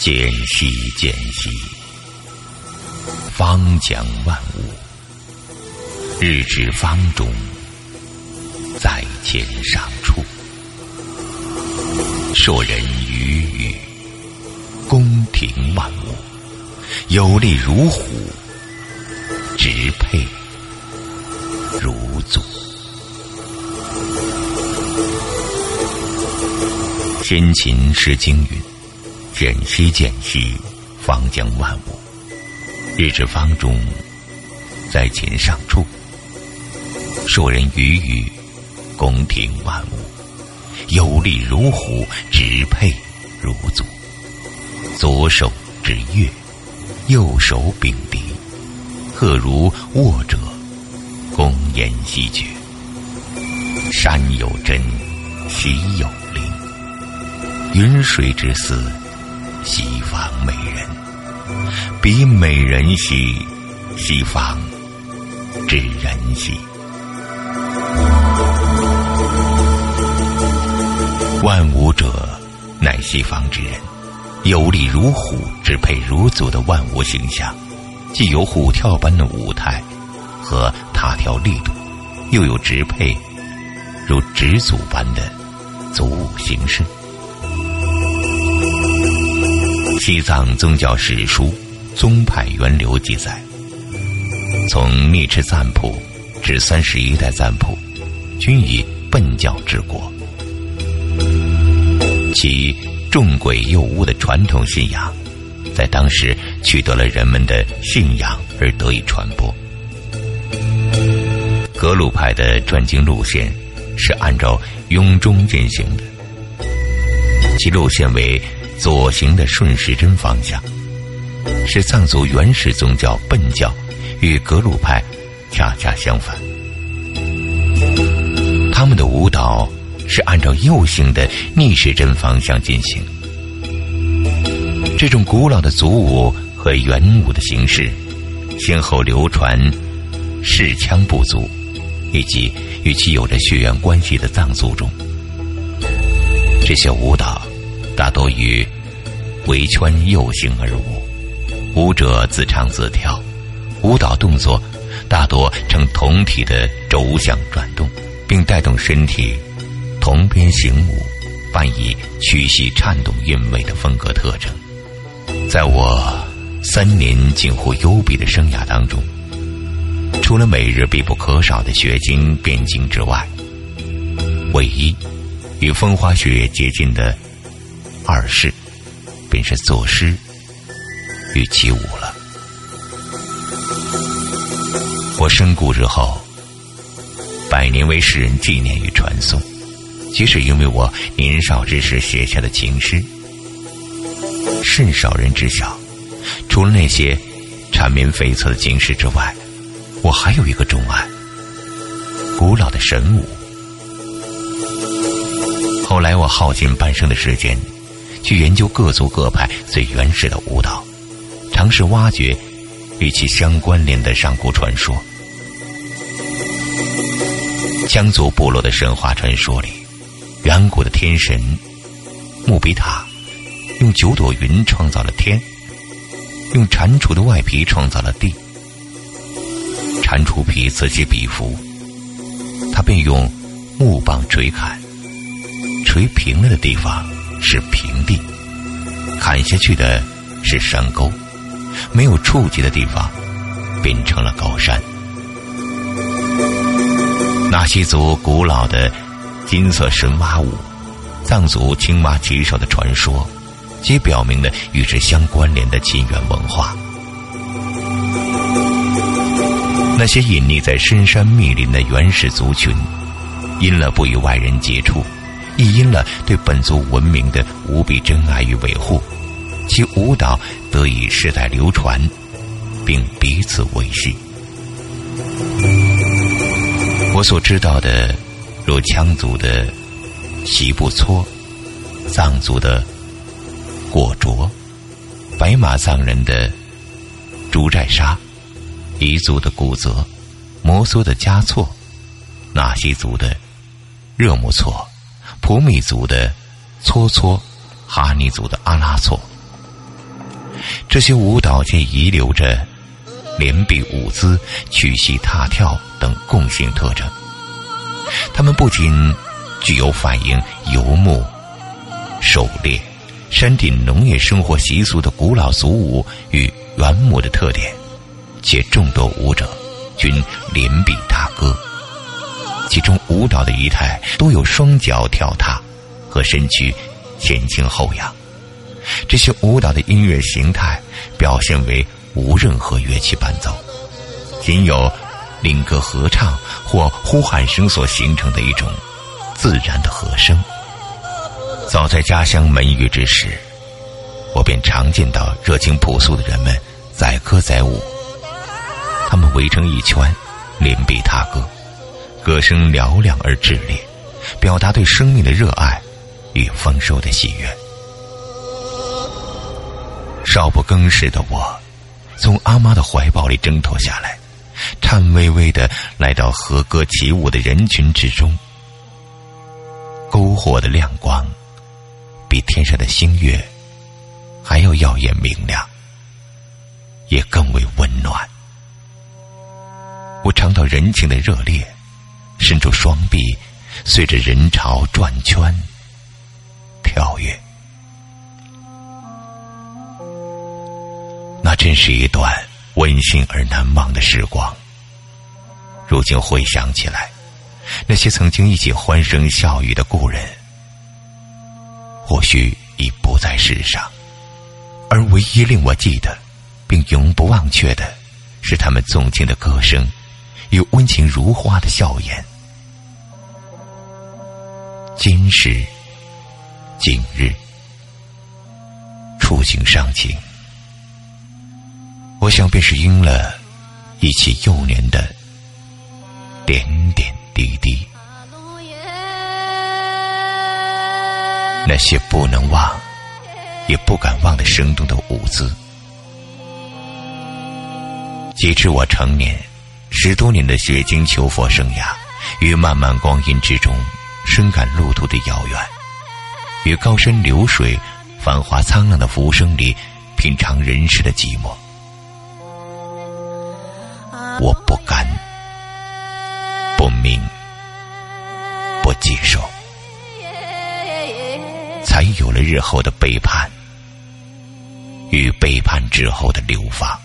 间隙间隙，方将万物。日之方中，在天上处。硕人有力如虎，直佩如祖。先秦诗经云。见兮见兮，方将万物。日之方中，在秦上处。硕人鱼语，宫廷万物。有力如虎，直佩如祖。左手执月，右手秉笛。鹤如卧者，公言兮绝。山有真，溪有灵。云水之思。西方美人，比美人兮，西方知人兮。万物者，乃西方之人。有力如虎，支配如祖的万物形象，既有虎跳般的舞台和踏跳力度，又有直配如直祖般的足舞形式。西藏宗教史书《宗派源流》记载，从密赤赞普至三十一代赞普，均以苯教治国。其重鬼诱巫的传统信仰，在当时取得了人们的信仰而得以传播。格鲁派的转经路线是按照雍中进行的，其路线为。左行的顺时针方向，是藏族原始宗教苯教，与格鲁派恰恰相反。他们的舞蹈是按照右行的逆时针方向进行。这种古老的族舞和圆舞的形式，先后流传士羌部族以及与其有着血缘关系的藏族中。这些舞蹈。大多与围圈右行而舞，舞者自唱自跳，舞蹈动作大多呈同体的轴向转动，并带动身体同边行舞，伴以屈膝颤动韵味的风格特征。在我三年近乎幽闭的生涯当中，除了每日必不可少的学经辩经之外，唯一与风花雪月接近的。二是，便是作诗与起舞了。我身故之后，百年为世人纪念与传颂，即使因为我年少之时写下的情诗。甚少人知晓，除了那些缠绵悱恻的情诗之外，我还有一个钟爱——古老的神舞。后来，我耗尽半生的时间。去研究各族各派最原始的舞蹈，尝试挖掘与其相关联的上古传说。羌族部落的神话传说里，远古的天神穆比塔用九朵云创造了天，用蟾蜍的外皮创造了地。蟾蜍皮此起彼伏，他便用木棒锤砍，锤平了的地方。是平地，砍下去的是山沟，没有触及的地方变成了高山。纳西族古老的金色神蛙舞，藏族青蛙骑手的传说，皆表明了与之相关联的亲缘文化。那些隐匿在深山密林的原始族群，因了不与外人接触。亦因了对本族文明的无比珍爱与维护，其舞蹈得以世代流传，并彼此维系。我所知道的，如羌族的席布搓，藏族的果卓，白马藏人的竹寨沙，彝族的古泽，摩梭的加措，纳西族的热木措，普米族的搓搓，哈尼族的阿拉措。这些舞蹈皆遗留着连臂舞姿、曲膝踏跳等共性特征。他们不仅具有反映游牧、狩猎、山地农业生活习俗的古老俗舞与原木的特点，且众多舞者均连臂踏歌，其中舞蹈的仪态多有双脚跳踏和身躯前倾后仰。这些舞蹈的音乐形态表现为无任何乐器伴奏，仅有领歌合唱或呼喊声所形成的一种自然的和声。早在家乡门隅之时，我便常见到热情朴素的人们载歌载舞，他们围成一圈，连臂踏歌，歌声嘹亮而炽烈，表达对生命的热爱与丰收的喜悦。少不更事的我，从阿妈的怀抱里挣脱下来，颤巍巍的来到和歌起舞的人群之中。篝火的亮光，比天上的星月还要耀眼明亮，也更为温暖。我尝到人情的热烈，伸出双臂，随着人潮转圈、跳跃。那真是一段温馨而难忘的时光。如今回想起来，那些曾经一起欢声笑语的故人，或许已不在世上，而唯一令我记得并永不忘却的，是他们纵情的歌声与温情如花的笑颜。今时今日，触景伤情。我想，便是应了一起幼年的点点滴滴，那些不能忘也不敢忘的生动的舞姿。及至我成年，十多年的学经求佛生涯，于漫漫光阴之中，深感路途的遥远；于高山流水、繁华苍浪的浮生里，品尝人世的寂寞。我不甘，不明，不接受，才有了日后的背叛与背叛之后的流放。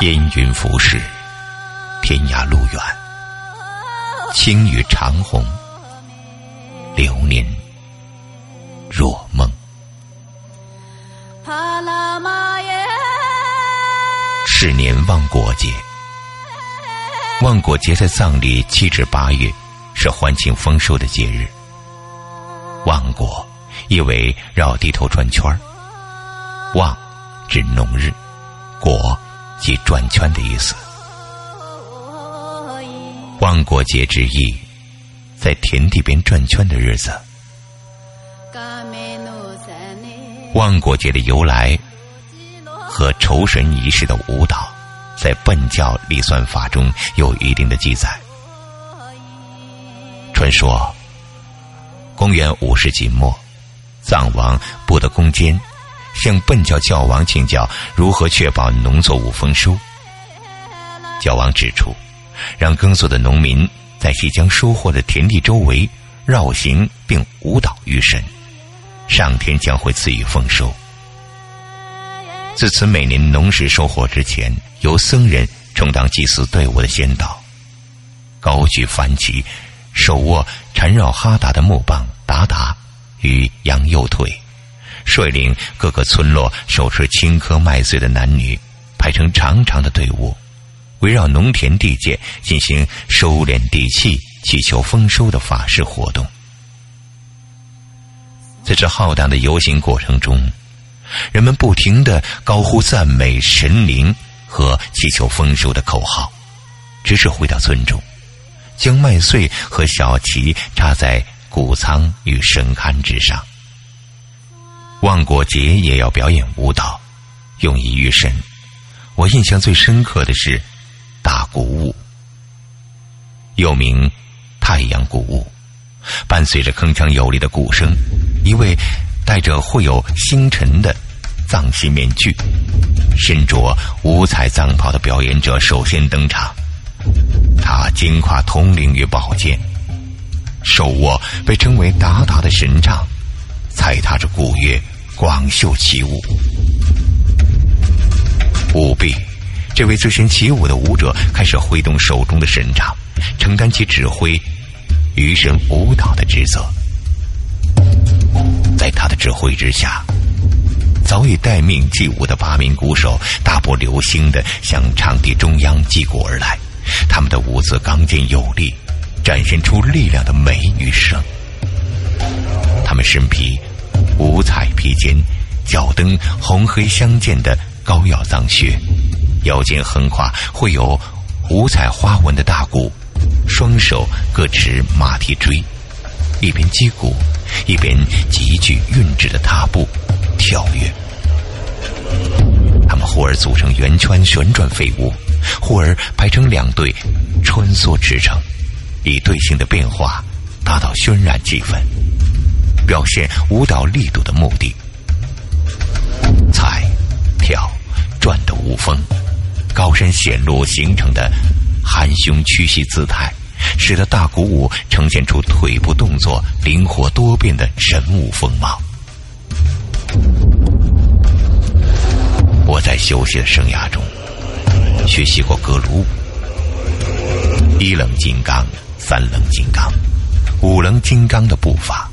烟云浮世，天涯路远，青雨长虹，流年是年望国节，望国节在藏历七至八月，是欢庆丰收的节日。望国意为绕地头转圈儿，望指农日，国即转圈的意思。望国节之意，在田地边转圈的日子。望国节的由来。和酬神仪式的舞蹈，在苯教历算法中有一定的记载。传说，公元五世纪末，藏王布德攻坚向苯教教王请教如何确保农作物丰收。教王指出，让耕作的农民在即将收获的田地周围绕行并舞蹈于神，上天将会赐予丰收。自此，每年农时收获之前，由僧人充当祭祀队伍的先导，高举幡旗，手握缠绕哈达的木棒达达与羊右腿，率领各个村落手持青稞麦穗的男女，排成长长的队伍，围绕农田地界进行收敛地气、祈求丰收的法事活动。在这浩荡的游行过程中。人们不停的高呼赞美神灵和祈求丰收的口号，直至回到村中，将麦穗和小旗插在谷仓与神龛之上。万国节也要表演舞蹈，用以御神。我印象最深刻的是大鼓舞，又名太阳鼓舞。伴随着铿锵有力的鼓声，一位戴着绘有星辰的藏戏面具、身着五彩藏袍的表演者首先登场。他肩挎铜铃与宝剑，手握被称为“达达”的神杖。踩踏着鼓乐，广袖起舞。舞毕，这位最先起舞的舞者开始挥动手中的神杖，承担起指挥余神舞蹈的职责。在他的指挥之下，早已待命祭舞的八名鼓手大步流星的向场地中央击鼓而来。他们的舞姿刚健有力，展现出力量的美与声。他们身披五彩披肩，脚蹬红黑相间的高腰藏靴，腰间横跨绘有五彩花纹的大鼓，双手各持马蹄锥，一边击鼓，一边极具韵致的踏步跳跃。他们忽而组成圆圈旋转飞舞，忽而排成两队穿梭驰骋，以队形的变化达到渲染气氛。表现舞蹈力度的目的，踩、跳、转的舞风，高山显露形成的含胸屈膝姿态，使得大鼓舞呈现出腿部动作灵活多变的神武风貌。我在休息的生涯中学习过格鲁舞，一棱金刚、三棱金刚、五棱金刚的步伐。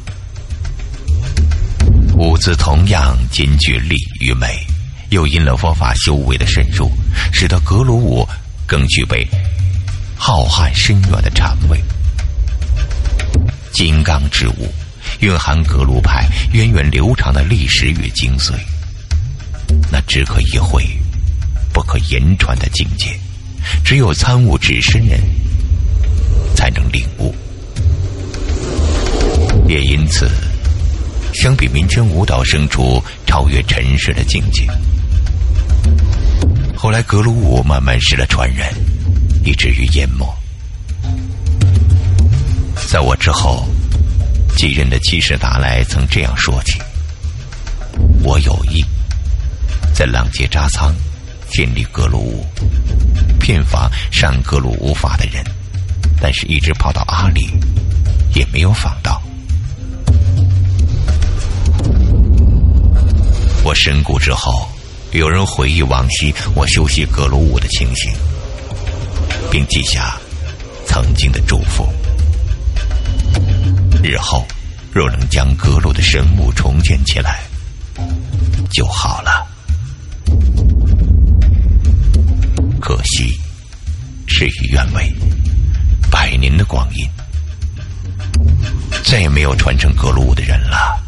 舞姿同样兼具力与美，又因了佛法修为的深入，使得格鲁舞更具备浩瀚深远的禅味。金刚之舞蕴含格鲁派源远流长的历史与精髓，那只可意会，不可言传的境界，只有参悟之身人才能领悟。也因此。相比民间舞蹈，生出超越尘世的境界。后来，格鲁舞慢慢失了传人，以至于淹没。在我之后继任的七世达赖曾这样说起：“我有意在浪杰扎仓建立格鲁舞，骗访上格鲁舞法的人，但是一直跑到阿里，也没有访到。”我身故之后，有人回忆往昔我修习格鲁舞的情形，并记下曾经的祝福：日后若能将格鲁的神物重建起来，就好了。可惜事与愿违，百年的光阴，再也没有传承格鲁的人了。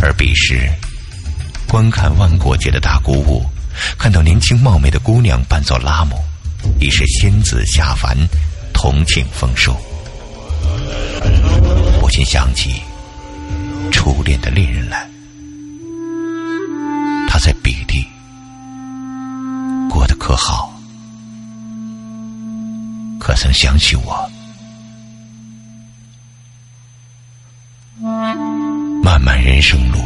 而彼时。观看万国节的大鼓舞，看到年轻貌美的姑娘扮作拉姆，已是仙子下凡，同庆丰收。不禁想起初恋的恋人来，他在彼地过得可好？可曾想起我？漫漫人生路。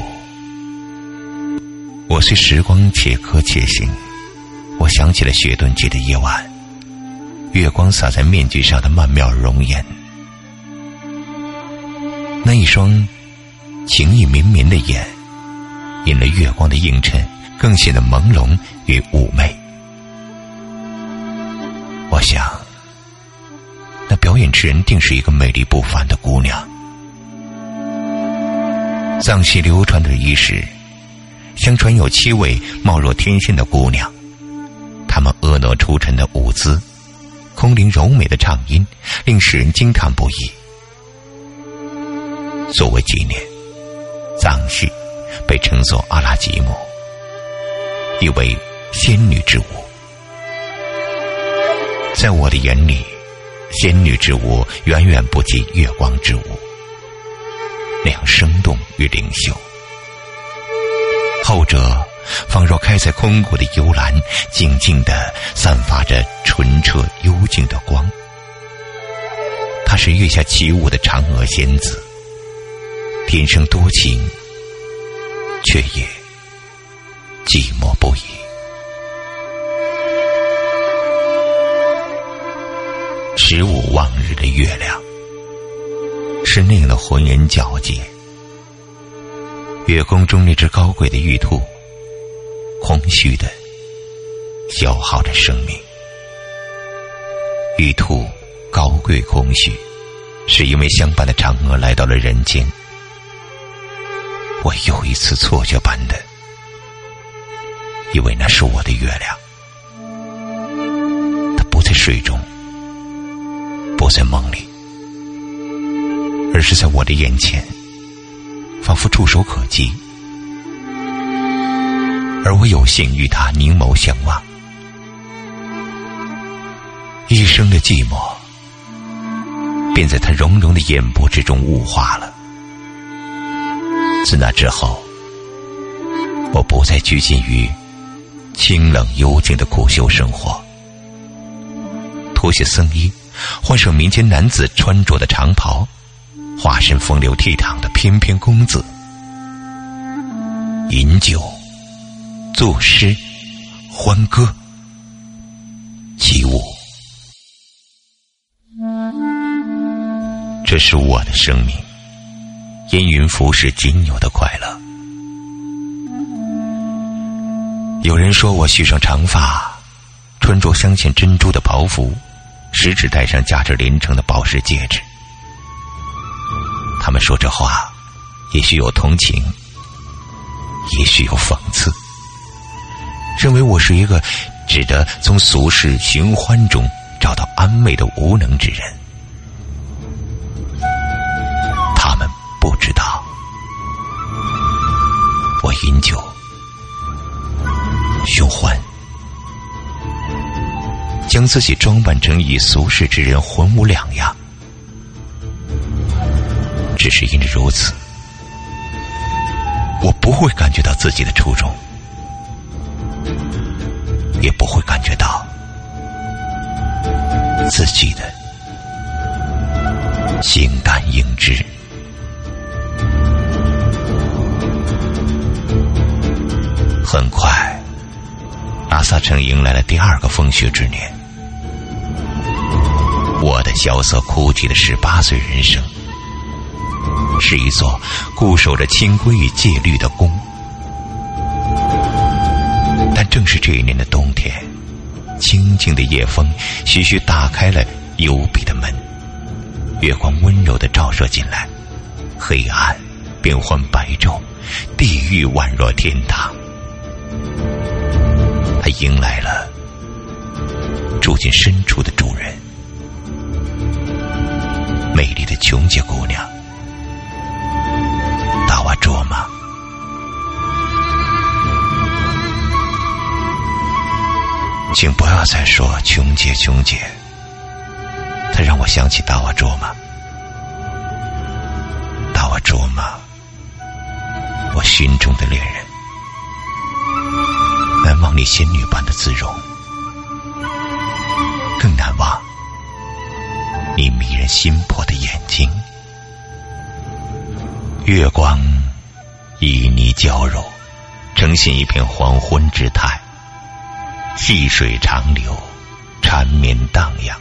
我随时光且歌且行，我想起了雪顿节的夜晚，月光洒在面具上的曼妙容颜，那一双情意绵绵的眼，引了月光的映衬，更显得朦胧与妩媚。我想，那表演之人定是一个美丽不凡的姑娘。藏戏流传的仪式。相传有七位貌若天仙的姑娘，她们婀娜出尘的舞姿，空灵柔美的唱音，令世人惊叹不已。作为纪念，藏戏被称作阿拉吉姆，意为仙女之舞。在我的眼里，仙女之舞远远不及月光之舞，那样生动与灵秀。后者仿若开在空谷的幽兰，静静的散发着纯澈幽静的光。她是月下起舞的嫦娥仙子，天生多情，却也寂寞不已。十五望日的月亮，是那样的浑圆皎洁。月宫中那只高贵的玉兔，空虚的消耗着生命。玉兔高贵空虚，是因为相伴的嫦娥来到了人间。我又一次错觉般的，以为那是我的月亮。它不在水中，不在梦里，而是在我的眼前。仿佛触手可及，而我有幸与他凝眸相望，一生的寂寞便在他融融的眼波之中雾化了。自那之后，我不再拘谨于清冷幽静的苦修生活，脱下僧衣，换上民间男子穿着的长袍。化身风流倜傥的翩翩公子，饮酒、作诗、欢歌、起舞，这是我的生命，烟云浮世仅有的快乐。有人说我蓄上长发，穿着镶嵌珍珠的袍服，食指戴上价值连城的宝石戒指。他们说这话，也许有同情，也许有讽刺，认为我是一个只得从俗世寻欢中找到安慰的无能之人。寻欢，将自己装扮成与俗世之人浑无两样。只是因着如此，我不会感觉到自己的初衷，也不会感觉到自己的形单影只。很快，萨城迎来了第二个风雪之年，我的萧瑟枯寂的十八岁人生。是一座固守着清规与戒律的宫，但正是这一年的冬天，清静的夜风徐徐打开了幽闭的门，月光温柔的照射进来，黑暗变换白昼，地狱宛若天堂。他迎来了住进深处的主人，美丽的琼姐姑娘。达瓦卓玛，请不要再说琼姐，琼姐。他让我想起达瓦卓玛，达瓦卓玛，我心中的恋人。忘你仙女般的姿容，更难忘你迷人心魄的眼睛。月光。旖旎娇柔，呈现一片黄昏之态。细水长流，缠绵荡漾。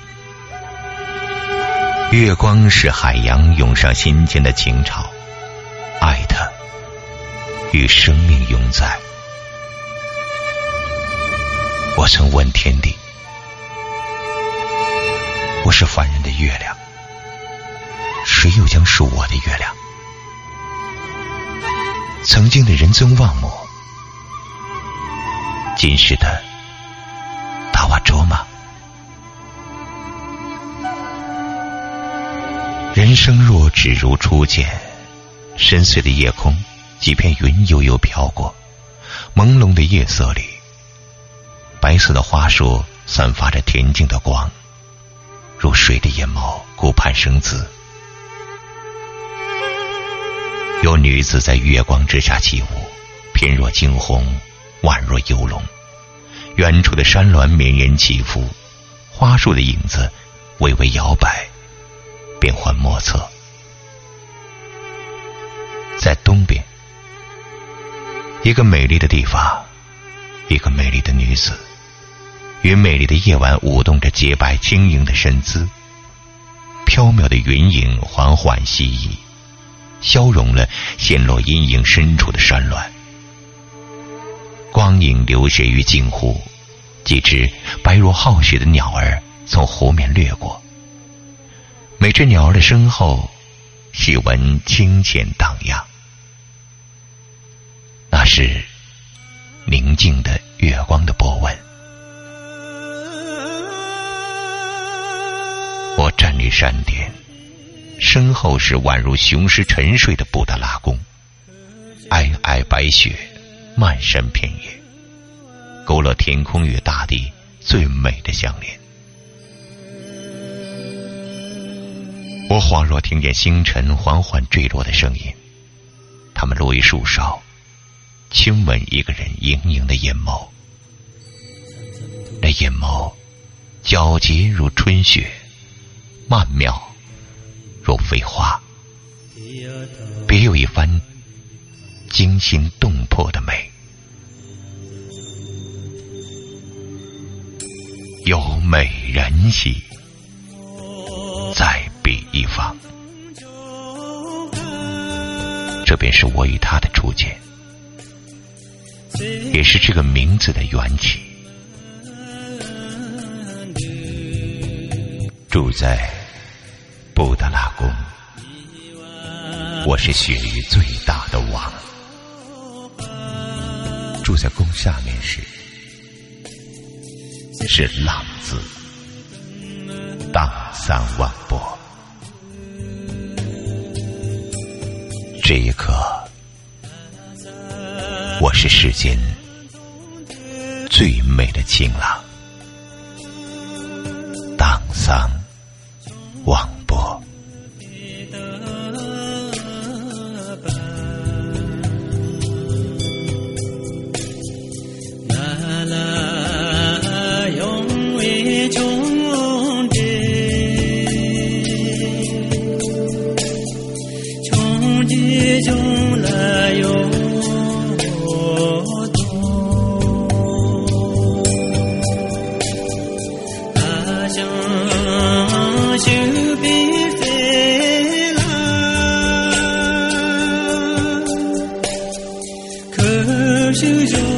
月光是海洋涌上心间的情潮，爱他与生命永在。我曾问天地：我是凡人的月亮，谁又将是我的月亮？曾经的人曾忘我，今世的达瓦卓玛。人生若只如初见，深邃的夜空，几片云悠悠飘过，朦胧的夜色里，白色的花树散发着恬静的光，如水的眼眸，顾盼生姿。有女子在月光之下起舞，翩若惊鸿，宛若游龙。远处的山峦绵延起伏，花树的影子微微摇摆，变幻莫测。在东边，一个美丽的地方，一个美丽的女子，与美丽的夜晚舞动着洁白轻盈的身姿。飘渺的云影缓缓西移，消融了陷落阴影深处的山峦。光影流泻于镜湖，几只白如皓雪的鸟儿从湖面掠过。每只鸟儿的身后，细闻清浅荡漾。那是宁静的月光的波纹。我站立山巅，身后是宛如雄狮沉睡的布达拉宫，皑皑白雪漫山遍野，勾勒天空与大地最美的相连。我恍若听见星辰缓缓坠落的声音，他们落于树梢。亲吻一个人盈盈的眼眸，那眼眸皎洁如春雪，曼妙如飞花，别有一番惊心动魄的美。有美人兮，在彼一方。这便是我与他的初见。也是这个名字的缘起。住在布达拉宫，我是雪域最大的王。住在宫下面时，是浪子荡三万波。这一刻。我是世间最美的情郎，当桑。To your